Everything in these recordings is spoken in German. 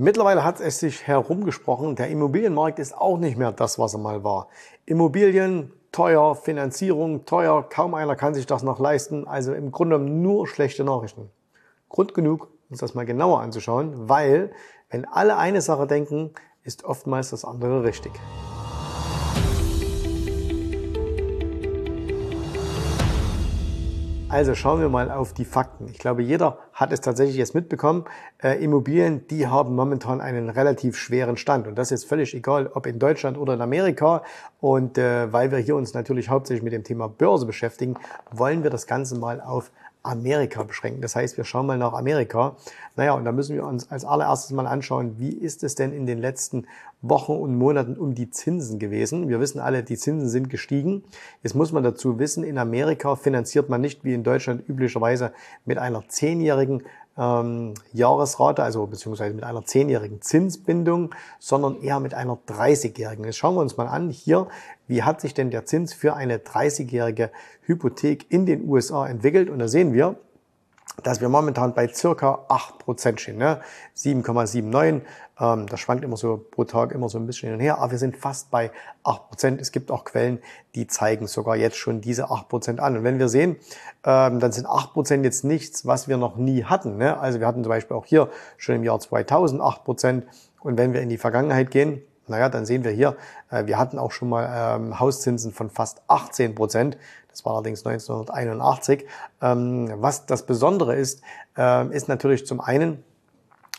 Mittlerweile hat es sich herumgesprochen, der Immobilienmarkt ist auch nicht mehr das, was er mal war. Immobilien teuer, Finanzierung teuer, kaum einer kann sich das noch leisten. Also im Grunde nur schlechte Nachrichten. Grund genug, uns das mal genauer anzuschauen, weil wenn alle eine Sache denken, ist oftmals das andere richtig. Also schauen wir mal auf die Fakten. Ich glaube, jeder hat es tatsächlich jetzt mitbekommen. Äh, Immobilien, die haben momentan einen relativ schweren Stand. Und das ist völlig egal, ob in Deutschland oder in Amerika. Und äh, weil wir hier uns natürlich hauptsächlich mit dem Thema Börse beschäftigen, wollen wir das Ganze mal auf Amerika beschränken. Das heißt, wir schauen mal nach Amerika. Naja, und da müssen wir uns als allererstes mal anschauen, wie ist es denn in den letzten Wochen und Monaten um die Zinsen gewesen. Wir wissen alle, die Zinsen sind gestiegen. Jetzt muss man dazu wissen, in Amerika finanziert man nicht wie in Deutschland üblicherweise mit einer zehnjährigen ähm, Jahresrate, also beziehungsweise mit einer zehnjährigen Zinsbindung, sondern eher mit einer 30-jährigen. Jetzt schauen wir uns mal an hier, wie hat sich denn der Zins für eine 30-jährige Hypothek in den USA entwickelt? Und da sehen wir, dass wir momentan bei circa 8% stehen, ne? 7,79. Ähm, das schwankt immer so pro Tag immer so ein bisschen hin und her, aber wir sind fast bei 8%. Es gibt auch Quellen, die zeigen sogar jetzt schon diese 8% an. Und wenn wir sehen, ähm, dann sind 8% jetzt nichts, was wir noch nie hatten. Ne? Also wir hatten zum Beispiel auch hier schon im Jahr 2000 8%. Und wenn wir in die Vergangenheit gehen, naja, dann sehen wir hier, äh, wir hatten auch schon mal ähm, Hauszinsen von fast 18 Prozent. Das war allerdings 1981. Ähm, was das Besondere ist, äh, ist natürlich zum einen,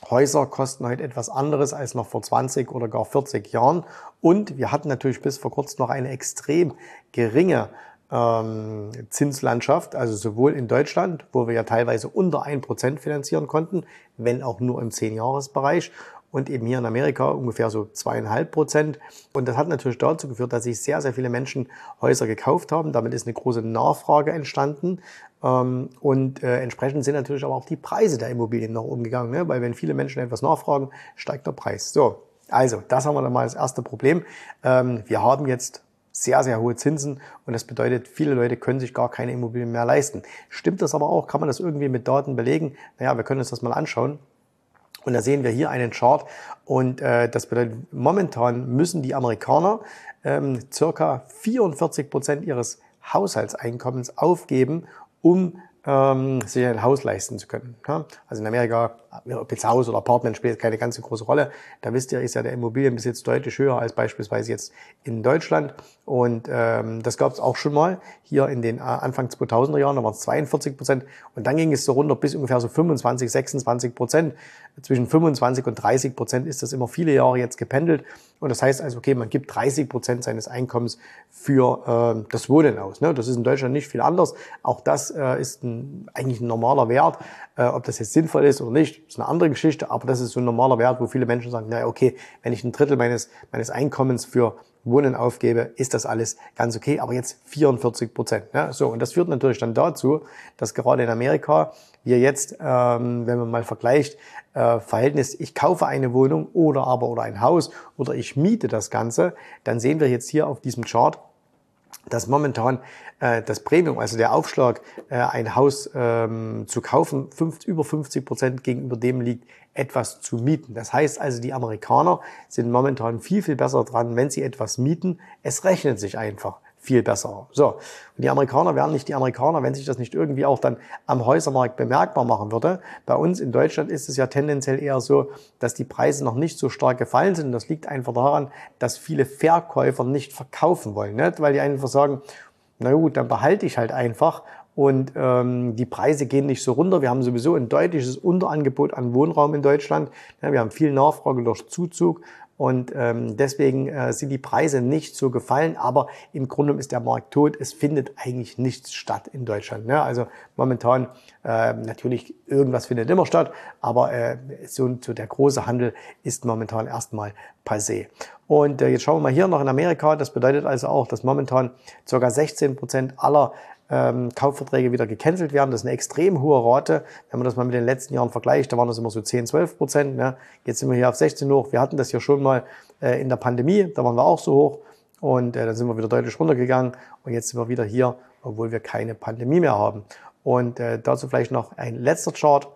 Häuser kosten heute etwas anderes als noch vor 20 oder gar 40 Jahren. Und wir hatten natürlich bis vor kurzem noch eine extrem geringe ähm, Zinslandschaft, also sowohl in Deutschland, wo wir ja teilweise unter 1% finanzieren konnten, wenn auch nur im 10-Jahres-Bereich, und eben hier in Amerika ungefähr so zweieinhalb Prozent. Und das hat natürlich dazu geführt, dass sich sehr, sehr viele Menschen Häuser gekauft haben. Damit ist eine große Nachfrage entstanden. Ähm, und äh, entsprechend sind natürlich aber auch die Preise der Immobilien noch umgegangen, ne? weil wenn viele Menschen etwas nachfragen, steigt der Preis. So, also das haben wir dann mal als erste Problem. Ähm, wir haben jetzt sehr, sehr hohe Zinsen und das bedeutet, viele Leute können sich gar keine Immobilien mehr leisten. Stimmt das aber auch? Kann man das irgendwie mit Daten belegen? Naja, wir können uns das mal anschauen. Und da sehen wir hier einen Chart und äh, das bedeutet, momentan müssen die Amerikaner ähm, circa 44 Prozent ihres Haushaltseinkommens aufgeben, um ähm, sich ein Haus leisten zu können. Ja? Also in Amerika, ob jetzt Haus oder Apartment spielt keine ganz so große Rolle. Da wisst ihr, ist ja der Immobilienbesitz deutlich höher als beispielsweise jetzt in Deutschland. Und ähm, das gab es auch schon mal hier in den äh, Anfang 2000er Jahren, da waren es 42 Prozent. Und dann ging es so runter bis ungefähr so 25, 26 Prozent. Zwischen 25 und 30 Prozent ist das immer viele Jahre jetzt gependelt. Und das heißt also, okay, man gibt 30 Prozent seines Einkommens für äh, das Wohnen aus. Ne? Das ist in Deutschland nicht viel anders. Auch das äh, ist ein, eigentlich ein normaler Wert. Äh, ob das jetzt sinnvoll ist oder nicht, ist eine andere Geschichte. Aber das ist so ein normaler Wert, wo viele Menschen sagen, naja, okay, wenn ich ein Drittel meines, meines Einkommens für Wohnen aufgebe, ist das alles ganz okay. Aber jetzt 44 Prozent. Ne? So, und das führt natürlich dann dazu, dass gerade in Amerika wir jetzt, ähm, wenn man mal vergleicht, äh, Verhältnis, ich kaufe eine Wohnung oder aber oder ein Haus oder ich miete das Ganze, dann sehen wir jetzt hier auf diesem Chart, dass momentan äh, das Premium, also der Aufschlag, äh, ein Haus ähm, zu kaufen, fünf, über 50 Prozent gegenüber dem liegt, etwas zu mieten. Das heißt also, die Amerikaner sind momentan viel, viel besser dran, wenn sie etwas mieten. Es rechnet sich einfach viel besser. So. Und die Amerikaner wären nicht die Amerikaner, wenn sich das nicht irgendwie auch dann am Häusermarkt bemerkbar machen würde. Bei uns in Deutschland ist es ja tendenziell eher so, dass die Preise noch nicht so stark gefallen sind. Das liegt einfach daran, dass viele Verkäufer nicht verkaufen wollen, nicht? weil die einfach sagen, na gut, dann behalte ich halt einfach und ähm, die Preise gehen nicht so runter. Wir haben sowieso ein deutliches Unterangebot an Wohnraum in Deutschland. Ja, wir haben viel Nachfrage durch Zuzug und ähm, deswegen äh, sind die Preise nicht so gefallen, aber im Grunde ist der Markt tot. Es findet eigentlich nichts statt in Deutschland. Ne? Also momentan äh, natürlich irgendwas findet immer statt, aber äh, so, so der große Handel ist momentan erstmal passé. Und äh, jetzt schauen wir mal hier noch in Amerika. Das bedeutet also auch, dass momentan ca. 16 Prozent aller ähm, Kaufverträge wieder gecancelt werden. Das ist eine extrem hohe Rate. Wenn man das mal mit den letzten Jahren vergleicht, da waren das immer so 10, 12 Prozent. Ne? Jetzt sind wir hier auf 16 hoch. Wir hatten das ja schon mal äh, in der Pandemie, da waren wir auch so hoch. Und äh, dann sind wir wieder deutlich runtergegangen. Und jetzt sind wir wieder hier, obwohl wir keine Pandemie mehr haben. Und äh, dazu vielleicht noch ein letzter Chart.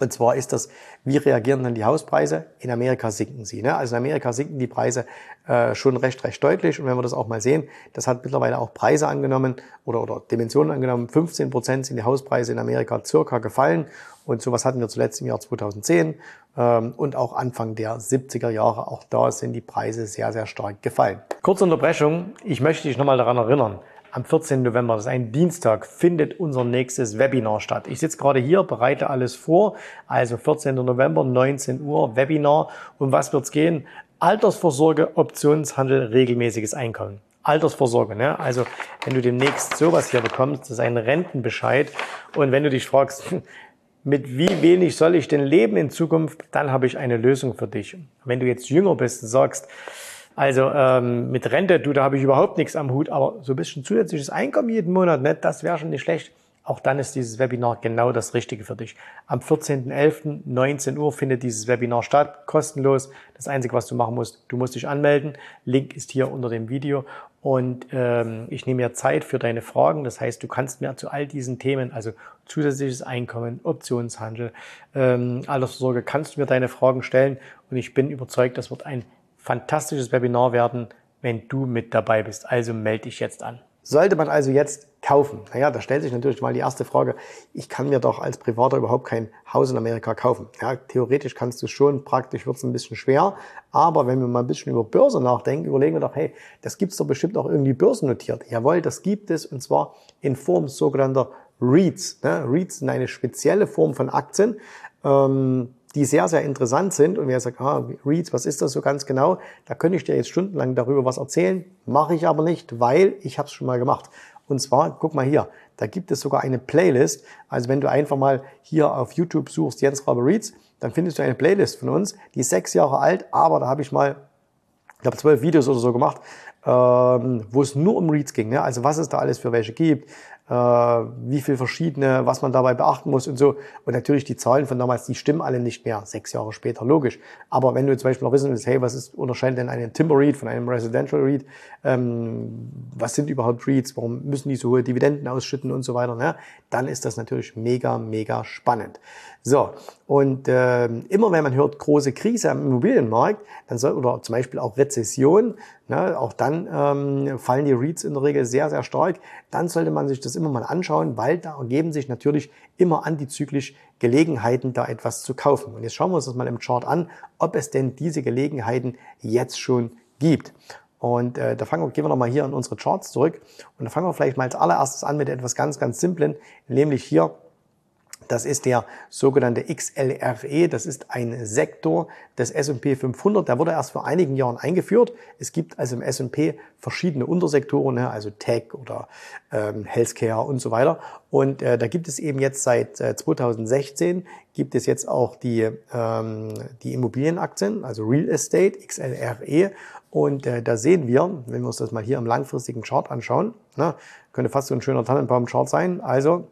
Und zwar ist das, wie reagieren dann die Hauspreise? In Amerika sinken sie. Ne? Also in Amerika sinken die Preise äh, schon recht, recht deutlich. Und wenn wir das auch mal sehen, das hat mittlerweile auch Preise angenommen oder, oder Dimensionen angenommen. 15 Prozent sind die Hauspreise in Amerika circa gefallen. Und sowas hatten wir zuletzt im Jahr 2010 ähm, und auch Anfang der 70er Jahre. Auch da sind die Preise sehr, sehr stark gefallen. Kurze Unterbrechung. Ich möchte dich nochmal daran erinnern. Am 14. November, das ist ein Dienstag, findet unser nächstes Webinar statt. Ich sitze gerade hier, bereite alles vor. Also 14. November, 19 Uhr, Webinar. Um was wird's gehen? Altersvorsorge, Optionshandel, regelmäßiges Einkommen. Altersvorsorge, ne? Also wenn du demnächst sowas hier bekommst, das ist ein Rentenbescheid. Und wenn du dich fragst, mit wie wenig soll ich denn leben in Zukunft, dann habe ich eine Lösung für dich. Wenn du jetzt jünger bist und sagst, also ähm, mit Rente, du, da habe ich überhaupt nichts am Hut, aber so ein bisschen zusätzliches Einkommen jeden Monat, ne, das wäre schon nicht schlecht. Auch dann ist dieses Webinar genau das Richtige für dich. Am 14.11. 19 Uhr findet dieses Webinar statt, kostenlos. Das Einzige, was du machen musst, du musst dich anmelden. Link ist hier unter dem Video. Und ähm, ich nehme mir Zeit für deine Fragen. Das heißt, du kannst mir zu all diesen Themen, also zusätzliches Einkommen, Optionshandel, ähm, Altersvorsorge, kannst du mir deine Fragen stellen. Und ich bin überzeugt, das wird ein fantastisches Webinar werden, wenn du mit dabei bist. Also melde dich jetzt an. Sollte man also jetzt kaufen? Naja, da stellt sich natürlich mal die erste Frage. Ich kann mir doch als Privater überhaupt kein Haus in Amerika kaufen. Ja, theoretisch kannst du schon, praktisch wird es ein bisschen schwer. Aber wenn wir mal ein bisschen über Börse nachdenken, überlegen wir doch, hey, das gibt's doch bestimmt auch irgendwie börsennotiert. Jawohl, das gibt es und zwar in Form sogenannter REITs. Ne? REITs sind eine spezielle Form von Aktien. Ähm, die sehr, sehr interessant sind. Und wer sagt, ah, Reads, was ist das so ganz genau? Da könnte ich dir jetzt stundenlang darüber was erzählen, mache ich aber nicht, weil ich habe es schon mal gemacht. Und zwar, guck mal hier, da gibt es sogar eine Playlist. Also wenn du einfach mal hier auf YouTube suchst, Jens Rabe Reads, dann findest du eine Playlist von uns, die ist sechs Jahre alt, aber da habe ich mal, ich glaube, zwölf Videos oder so gemacht, ähm, wo es nur um Reads ging. Ne? Also was es da alles für welche gibt, äh, wie viel verschiedene, was man dabei beachten muss und so. Und natürlich die Zahlen von damals, die stimmen alle nicht mehr, sechs Jahre später, logisch. Aber wenn du zum Beispiel noch wissen willst, hey, was ist, unterscheidet denn einen Timber Read von einem Residential Read? Ähm, was sind überhaupt Reads? Warum müssen die so hohe Dividenden ausschütten und so weiter? Ne? Dann ist das natürlich mega, mega spannend. So, und äh, immer wenn man hört große Krise am Immobilienmarkt, dann soll, oder zum Beispiel auch Rezession, ne, auch dann ähm, fallen die REITs in der Regel sehr, sehr stark, dann sollte man sich das immer mal anschauen, weil da ergeben sich natürlich immer antizyklisch Gelegenheiten, da etwas zu kaufen. Und jetzt schauen wir uns das mal im Chart an, ob es denn diese Gelegenheiten jetzt schon gibt. Und äh, da fangen wir, gehen wir nochmal hier in unsere Charts zurück und da fangen wir vielleicht mal als allererstes an mit etwas ganz, ganz Simplen, nämlich hier das ist der sogenannte XLRE. Das ist ein Sektor des S&P 500. Der wurde erst vor einigen Jahren eingeführt. Es gibt also im S&P verschiedene Untersektoren, ne, also Tech oder ähm, Healthcare und so weiter. Und äh, da gibt es eben jetzt seit äh, 2016 gibt es jetzt auch die, ähm, die Immobilienaktien, also Real Estate, XLRE. Und äh, da sehen wir, wenn wir uns das mal hier im langfristigen Chart anschauen, ne, könnte fast so ein schöner Tannenbaum-Chart sein. Also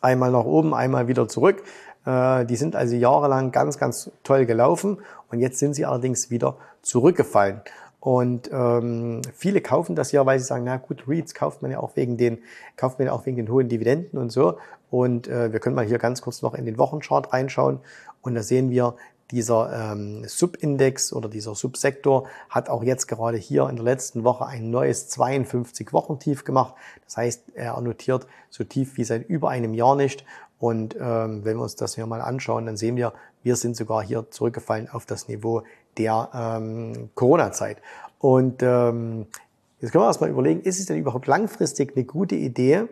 einmal nach oben, einmal wieder zurück. Äh, die sind also jahrelang ganz, ganz toll gelaufen und jetzt sind sie allerdings wieder zurückgefallen. Und ähm, viele kaufen das ja, weil sie sagen, na gut, REITs kauft man ja auch wegen den, kauft man ja auch wegen den hohen Dividenden und so. Und äh, wir können mal hier ganz kurz noch in den Wochenchart reinschauen und da sehen wir, dieser ähm, Subindex oder dieser Subsektor hat auch jetzt gerade hier in der letzten Woche ein neues 52-Wochen-Tief gemacht. Das heißt, er notiert so tief wie seit über einem Jahr nicht. Und ähm, wenn wir uns das hier mal anschauen, dann sehen wir, wir sind sogar hier zurückgefallen auf das Niveau der ähm, Corona-Zeit. Und ähm, jetzt können wir erstmal überlegen, ist es denn überhaupt langfristig eine gute Idee,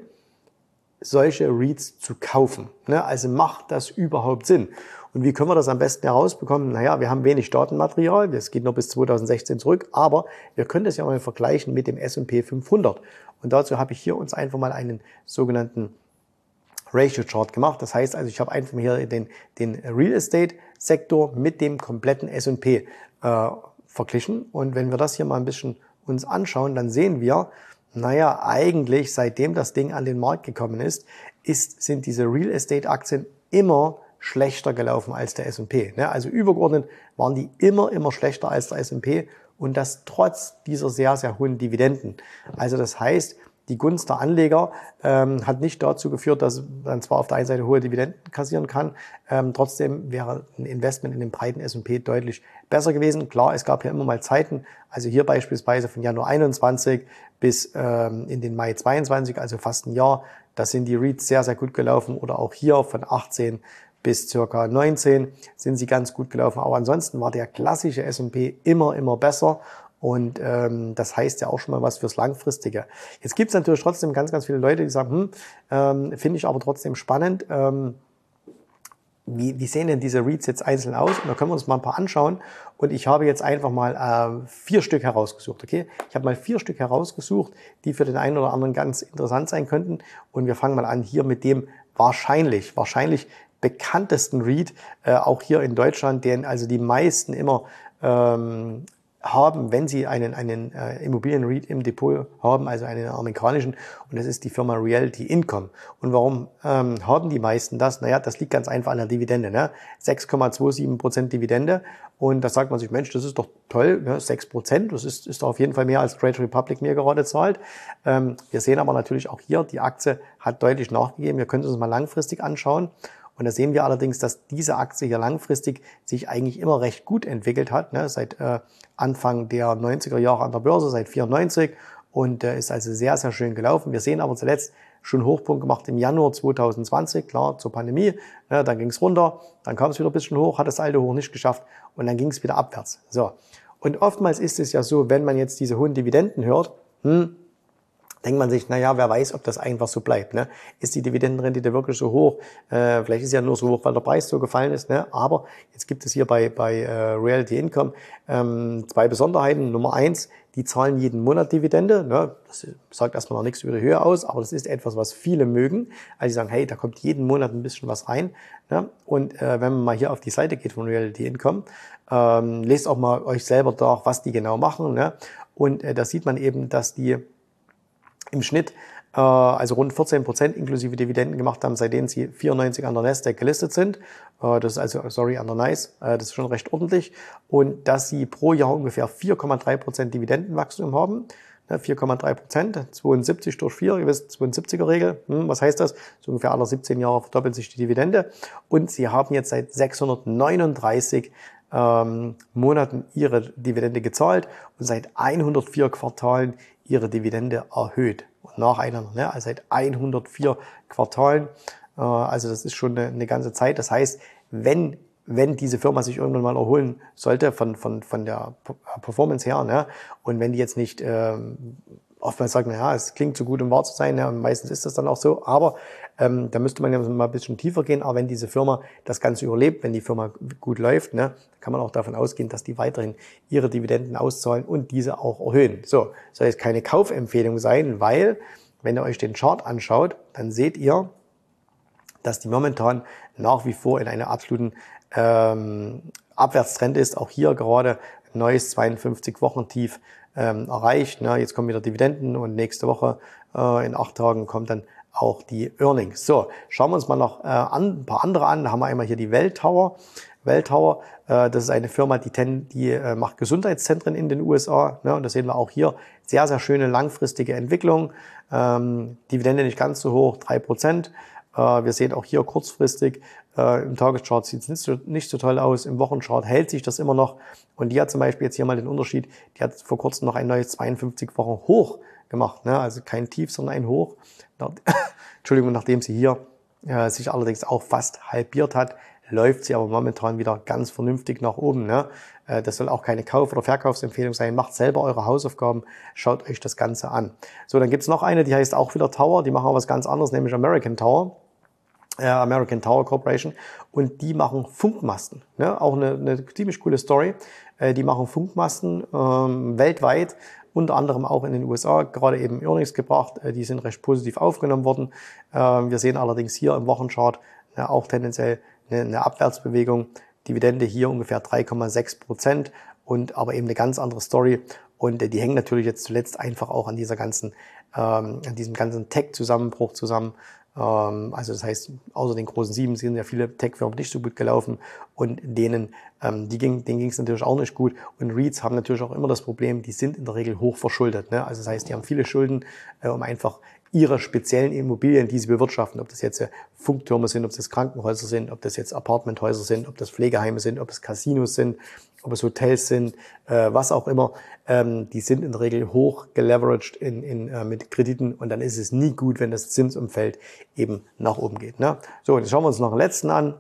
solche Reads zu kaufen? Ne? Also macht das überhaupt Sinn? Und wie können wir das am besten herausbekommen? Naja, wir haben wenig Datenmaterial, das geht nur bis 2016 zurück, aber wir können das ja mal vergleichen mit dem S&P 500. Und dazu habe ich hier uns einfach mal einen sogenannten Ratio Chart gemacht. Das heißt also, ich habe einfach hier den, den Real Estate Sektor mit dem kompletten S&P äh, verglichen. Und wenn wir das hier mal ein bisschen uns anschauen, dann sehen wir, naja, eigentlich seitdem das Ding an den Markt gekommen ist, ist sind diese Real Estate Aktien immer schlechter gelaufen als der S&P. Ne? Also übergeordnet waren die immer, immer schlechter als der S&P und das trotz dieser sehr, sehr hohen Dividenden. Also das heißt, die Gunst der Anleger ähm, hat nicht dazu geführt, dass man zwar auf der einen Seite hohe Dividenden kassieren kann, ähm, trotzdem wäre ein Investment in den breiten S&P deutlich besser gewesen. Klar, es gab ja immer mal Zeiten, also hier beispielsweise von Januar 21 bis ähm, in den Mai 22, also fast ein Jahr, da sind die REITs sehr, sehr gut gelaufen oder auch hier von 18 bis circa 19 sind sie ganz gut gelaufen. Aber ansonsten war der klassische S&P immer, immer besser. Und ähm, das heißt ja auch schon mal was fürs Langfristige. Jetzt gibt es natürlich trotzdem ganz, ganz viele Leute, die sagen, hm, ähm, finde ich aber trotzdem spannend. Ähm, wie, wie sehen denn diese Reads jetzt einzeln aus? Und da können wir uns mal ein paar anschauen. Und ich habe jetzt einfach mal äh, vier Stück herausgesucht. Okay, ich habe mal vier Stück herausgesucht, die für den einen oder anderen ganz interessant sein könnten. Und wir fangen mal an hier mit dem wahrscheinlich, wahrscheinlich bekanntesten Read, äh, auch hier in Deutschland, den also die meisten immer ähm, haben, wenn sie einen, einen äh, Immobilien-REIT im Depot haben, also einen amerikanischen, und das ist die Firma Realty Income. Und warum ähm, haben die meisten das? Naja, das liegt ganz einfach an der Dividende. Ne? 6,27 Prozent Dividende. Und da sagt man sich, Mensch, das ist doch toll, ne? 6 Prozent, das ist, ist auf jeden Fall mehr als Trade Republic mir gerade zahlt. Ähm, wir sehen aber natürlich auch hier, die Aktie hat deutlich nachgegeben. Wir können uns mal langfristig anschauen. Und da sehen wir allerdings, dass diese Aktie hier langfristig sich eigentlich immer recht gut entwickelt hat, ne, seit äh, Anfang der 90er Jahre an der Börse, seit 94 und äh, ist also sehr, sehr schön gelaufen. Wir sehen aber zuletzt schon Hochpunkt gemacht im Januar 2020, klar, zur Pandemie. Ne, dann ging es runter, dann kam es wieder ein bisschen hoch, hat das alte Hoch nicht geschafft und dann ging es wieder abwärts. So. Und oftmals ist es ja so, wenn man jetzt diese hohen Dividenden hört, hm, denkt man sich, naja, wer weiß, ob das einfach so bleibt. Ne? Ist die Dividendenrendite wirklich so hoch? Äh, vielleicht ist sie ja nur so hoch, weil der Preis so gefallen ist. Ne? Aber jetzt gibt es hier bei, bei äh, Reality Income ähm, zwei Besonderheiten. Nummer eins, die zahlen jeden Monat Dividende. Ne? Das sagt erstmal noch nichts über die Höhe aus, aber das ist etwas, was viele mögen. Also die sagen, hey, da kommt jeden Monat ein bisschen was rein. Ne? Und äh, wenn man mal hier auf die Seite geht von Reality Income, ähm, lest auch mal euch selber da, was die genau machen. Ne? Und äh, da sieht man eben, dass die im Schnitt äh, also rund 14 Prozent inklusive Dividenden gemacht haben, seitdem sie 94 an der Nasdaq gelistet sind. Äh, das ist also, sorry, an der NICE. Äh, das ist schon recht ordentlich. Und dass sie pro Jahr ungefähr 4,3 Prozent Dividendenwachstum haben. 4,3 Prozent, 72 durch 4, ihr wisst, 72er Regel. Hm, was heißt das? So ungefähr alle 17 Jahre verdoppelt sich die Dividende. Und sie haben jetzt seit 639 ähm, Monaten ihre Dividende gezahlt und seit 104 Quartalen ihre Dividende erhöht. nacheinander, ne? also seit 104 Quartalen. Äh, also das ist schon eine, eine ganze Zeit. Das heißt, wenn wenn diese Firma sich irgendwann mal erholen sollte von, von, von der Performance her, ne? und wenn die jetzt nicht ähm, oftmals sagt man, ja, es klingt zu gut, um wahr zu sein, ja, und meistens ist das dann auch so, aber ähm, da müsste man ja mal ein bisschen tiefer gehen, aber wenn diese Firma das Ganze überlebt, wenn die Firma gut läuft, ne, kann man auch davon ausgehen, dass die weiterhin ihre Dividenden auszahlen und diese auch erhöhen. So, soll jetzt keine Kaufempfehlung sein, weil, wenn ihr euch den Chart anschaut, dann seht ihr, dass die momentan nach wie vor in einer absoluten ähm, Abwärtstrend ist. Auch hier gerade neues 52-Wochen-Tief ähm, erreicht. Ne? Jetzt kommen wieder Dividenden und nächste Woche äh, in acht Tagen kommt dann auch die Earnings. So, schauen wir uns mal noch äh, an, ein paar andere an. Da haben wir einmal hier die Welltower. Welltower, äh, das ist eine Firma, die, ten, die äh, macht Gesundheitszentren in den USA. Ne? Und das sehen wir auch hier. Sehr, sehr schöne langfristige Entwicklung. Ähm, Dividende nicht ganz so hoch, drei Prozent. Äh, wir sehen auch hier kurzfristig äh, Im Tageschart sieht es nicht so, nicht so toll aus. Im Wochenchart hält sich das immer noch. Und die hat zum Beispiel jetzt hier mal den Unterschied. Die hat vor kurzem noch ein neues 52 Wochen Hoch gemacht. Ne? Also kein Tief, sondern ein Hoch. Entschuldigung, nachdem sie hier äh, sich allerdings auch fast halbiert hat, läuft sie aber momentan wieder ganz vernünftig nach oben. Ne? Äh, das soll auch keine Kauf- oder Verkaufsempfehlung sein. Macht selber eure Hausaufgaben, schaut euch das Ganze an. So, dann gibt's noch eine, die heißt auch wieder Tower. Die machen was ganz anderes, nämlich American Tower äh, American Tower Corporation und die machen Funkmasten. Ne? Auch eine, eine ziemlich coole Story. Äh, die machen Funkmasten ähm, weltweit, unter anderem auch in den USA, gerade eben Earnings gebracht. Äh, die sind recht positiv aufgenommen worden. Äh, wir sehen allerdings hier im Wochenchart äh, auch tendenziell eine, Abwärtsbewegung. Dividende hier ungefähr 3,6 Prozent und aber eben eine ganz andere Story. Und äh, die hängen natürlich jetzt zuletzt einfach auch an dieser ganzen, ähm, an diesem ganzen Tech-Zusammenbruch zusammen Ähm, also das heißt, außer den großen sieben sind ja viele Tech-Firmen nicht so gut gelaufen und denen, ähm, die ging, denen ging es natürlich auch nicht gut. Und REITs haben natürlich auch immer das Problem, die sind in der Regel hoch verschuldet. Ne? Also das heißt, die haben viele Schulden, äh, um einfach ihre speziellen Immobilien, die sie bewirtschaften, ob das jetzt äh, Funktürme sind, ob das Krankenhäuser sind, ob das jetzt Apartmenthäuser sind, ob das Pflegeheime sind, ob es Casinos sind, ob es Hotels sind, äh, was auch immer, ähm, die sind in der Regel hoch geleveraged in, in, äh, mit Krediten und dann ist es nie gut, wenn das Zinsumfeld eben nach oben geht. Ne? So, jetzt schauen wir uns noch den letzten an.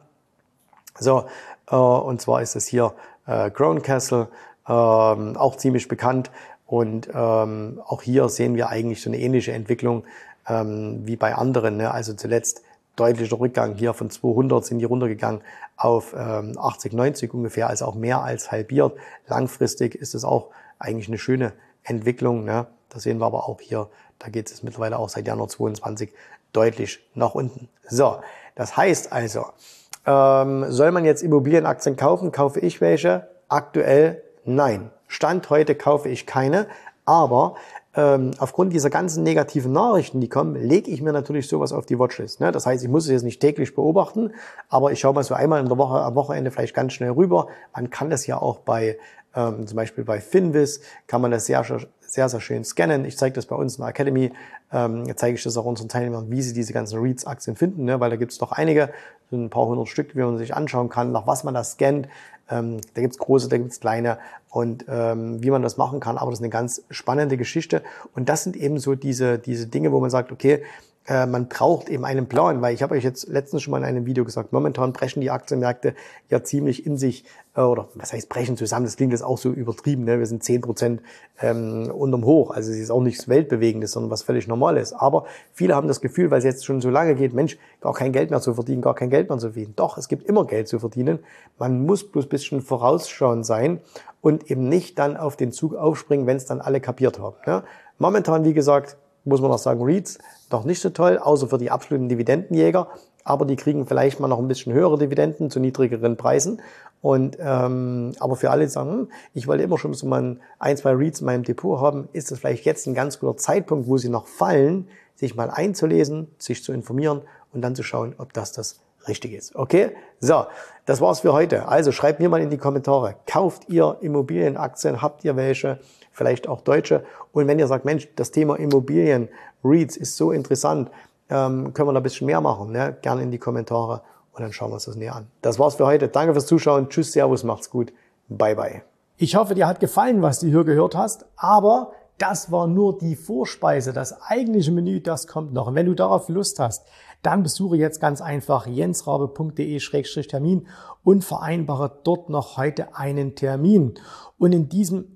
So, äh, und zwar ist es hier äh, Crown Castle, ähm, auch ziemlich bekannt. Und ähm, auch hier sehen wir eigentlich so eine ähnliche Entwicklung ähm, wie bei anderen. Ne? Also zuletzt deutlicher Rückgang hier von 200 sind die runtergegangen auf ähm, 80, 90 ungefähr, also auch mehr als halbiert. Langfristig ist es auch eigentlich eine schöne Entwicklung. Ne? Da sehen wir aber auch hier, da geht es mittlerweile auch seit Januar 22 deutlich nach unten. So, das heißt also, ähm, soll man jetzt Immobilienaktien kaufen? Kaufe ich welche? Aktuell nein. Stand heute kaufe ich keine, aber ähm, aufgrund dieser ganzen negativen Nachrichten, die kommen, lege ich mir natürlich sowas auf die Watchlist. Ne? Das heißt, ich muss es jetzt nicht täglich beobachten, aber ich schaue mal so einmal in der Woche, am Wochenende vielleicht ganz schnell rüber. Man kann das ja auch bei ähm, zum Beispiel bei Finvis kann man das sehr, sehr, sehr schön scannen. Ich zeige das bei uns in der Academy. Ähm, zeige ich das auch unseren Teilnehmern, wie sie diese ganzen REITs-Aktien finden, ne? weil da gibt es doch einige, so ein paar hundert Stück, wie man sich anschauen kann, nach was man das scannt. Ähm, da gibt's große, da gibt's kleine und ähm, wie man das machen kann. Aber das ist eine ganz spannende Geschichte. Und das sind eben so diese, diese Dinge, wo man sagt, okay, äh, man braucht eben einen Plan, weil ich habe euch jetzt letztens schon mal in einem Video gesagt, momentan brechen die Aktienmärkte ja ziemlich in sich, äh, oder was heißt brechen zusammen, das klingt jetzt auch so übertrieben, ne? wir sind zehn Prozent ähm, unterm Hoch, also es ist auch nichts Weltbewegendes, sondern was völlig Normales. Aber viele haben das Gefühl, weil es jetzt schon so lange geht, Mensch, gar kein Geld mehr zu verdienen, gar kein Geld mehr zu verdienen. Doch, es gibt immer Geld zu verdienen, man muss bloß bisschen vorausschauend sein und eben nicht dann auf den Zug aufspringen, wenn es dann alle kapiert haben. Ne? Momentan, wie gesagt, muss man noch sagen, REITs noch nicht so toll, außer für die absoluten Dividendenjäger. Aber die kriegen vielleicht mal noch ein bisschen höhere Dividenden zu niedrigeren Preisen. Und ähm, aber für alle, die sagen, hm, ich wollte immer schon so mal ein, zwei Reads in meinem Depot haben, ist das vielleicht jetzt ein ganz guter Zeitpunkt, wo sie noch fallen, sich mal einzulesen, sich zu informieren und dann zu schauen, ob das das richtig ist. Okay? So, das war's für heute. Also schreibt mir mal in die Kommentare, kauft ihr Immobilienaktien, habt ihr welche, vielleicht auch deutsche? Und wenn ihr sagt, Mensch, das Thema Immobilien, REITs ist so interessant, ähm, können wir da ein bisschen mehr machen, ne? gerne in die Kommentare und dann schauen wir uns das näher an. Das war's für heute. Danke fürs Zuschauen. Tschüss, Servus, macht's gut. Bye, bye. Ich hoffe, dir hat gefallen, was du hier gehört hast, aber das war nur die Vorspeise. Das eigentliche Menü, das kommt noch. Und wenn du darauf Lust hast, dann besuche jetzt ganz einfach jensrabe.de-termin und vereinbare dort noch heute einen Termin. Und in diesem